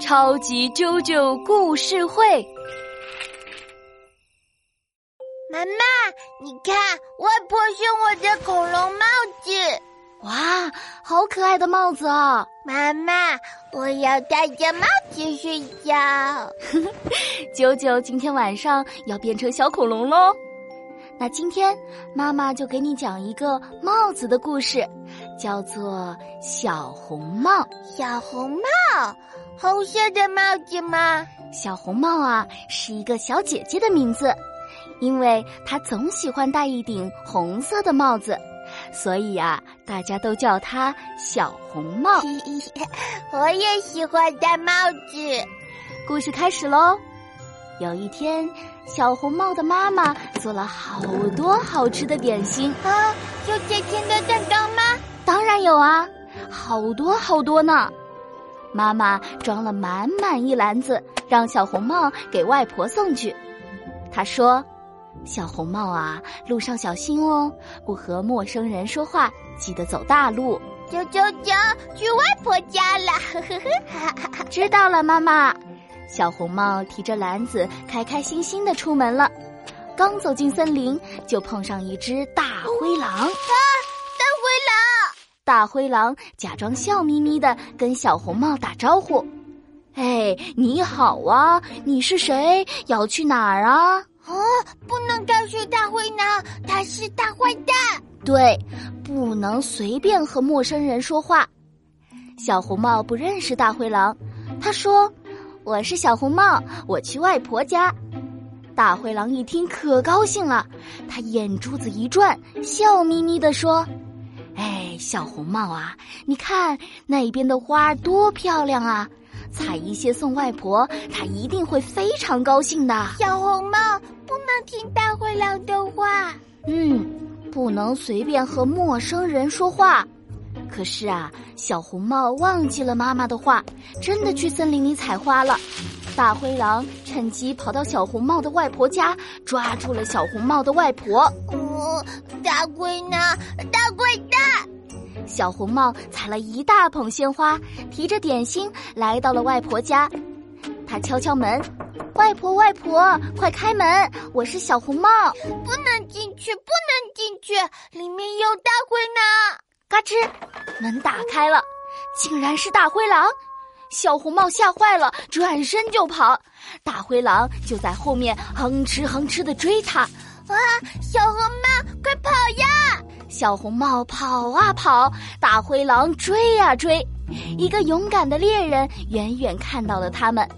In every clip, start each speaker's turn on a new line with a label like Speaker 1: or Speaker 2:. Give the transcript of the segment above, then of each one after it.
Speaker 1: 超级啾啾故事会。
Speaker 2: 妈妈，你看，外婆送我的恐龙帽子，
Speaker 1: 哇，好可爱的帽子啊！
Speaker 2: 妈妈，我要戴着帽子睡觉。
Speaker 1: 啾啾今天晚上要变成小恐龙喽。那今天妈妈就给你讲一个帽子的故事，叫做《小红帽》。
Speaker 2: 小红帽，红色的帽子吗？
Speaker 1: 小红帽啊，是一个小姐姐的名字，因为她总喜欢戴一顶红色的帽子，所以啊，大家都叫她小红帽。
Speaker 2: 我也喜欢戴帽子。
Speaker 1: 故事开始喽。有一天，小红帽的妈妈做了好多好吃的点心
Speaker 2: 啊！有甜甜的蛋糕吗？
Speaker 1: 当然有啊，好多好多呢。妈妈装了满满一篮子，让小红帽给外婆送去。她说：“小红帽啊，路上小心哦，不和陌生人说话，记得走大路。”
Speaker 2: 走走走，去外婆家了。
Speaker 1: 呵呵呵知道了，妈妈。小红帽提着篮子，开开心心的出门了。刚走进森林，就碰上一只大灰狼。啊！
Speaker 2: 大灰狼！
Speaker 1: 大灰狼假装笑眯眯的跟小红帽打招呼：“哎，你好啊，你是谁？要去哪儿啊？”
Speaker 2: 哦，不能告诉大灰狼，他是大坏蛋。
Speaker 1: 对，不能随便和陌生人说话。小红帽不认识大灰狼，他说。我是小红帽，我去外婆家。大灰狼一听可高兴了，他眼珠子一转，笑眯眯的说：“哎，小红帽啊，你看那边的花多漂亮啊，采一些送外婆，她一定会非常高兴的。”
Speaker 2: 小红帽不能听大灰狼的话，
Speaker 1: 嗯，不能随便和陌生人说话。可是啊，小红帽忘记了妈妈的话，真的去森林里采花了。大灰狼趁机跑到小红帽的外婆家，抓住了小红帽的外婆。
Speaker 2: 哦，大灰呢？大！
Speaker 1: 小红帽采了一大捧鲜花，提着点心来到了外婆家。他敲敲门：“外婆，外婆，快开门！我是小红帽。”
Speaker 2: 不能进去，不能进去，里面有大灰狼。
Speaker 1: 嘎吱，门打开了，竟然是大灰狼！小红帽吓坏了，转身就跑。大灰狼就在后面哼哧哼哧的追他。
Speaker 2: 啊，小红帽，快跑呀！
Speaker 1: 小红帽跑啊跑，大灰狼追呀追。一个勇敢的猎人远远看到了他们，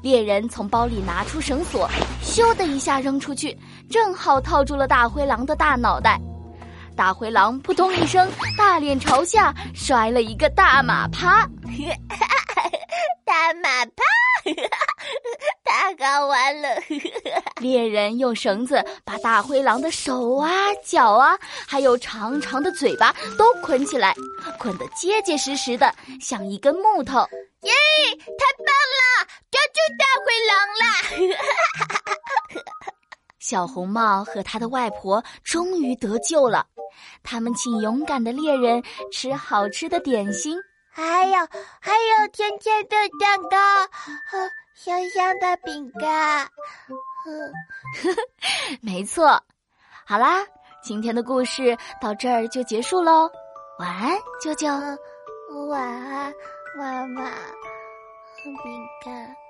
Speaker 1: 猎人从包里拿出绳索，咻的一下扔出去，正好套住了大灰狼的大脑袋。大灰狼扑通一声，大脸朝下摔了一个大马趴，
Speaker 2: 大马趴，太好玩了！
Speaker 1: 猎人用绳子把大灰狼的手啊、脚啊，还有长长的嘴巴都捆起来，捆得结结实实的，像一根木头。
Speaker 2: 耶，太棒了，抓住大灰狼了！
Speaker 1: 小红帽和他的外婆终于得救了。他们请勇敢的猎人吃好吃的点心，
Speaker 2: 还有还有甜甜的蛋糕和香香的饼干。
Speaker 1: 没错，好啦，今天的故事到这儿就结束喽。晚安，舅舅。
Speaker 2: 晚安，妈妈。饼干。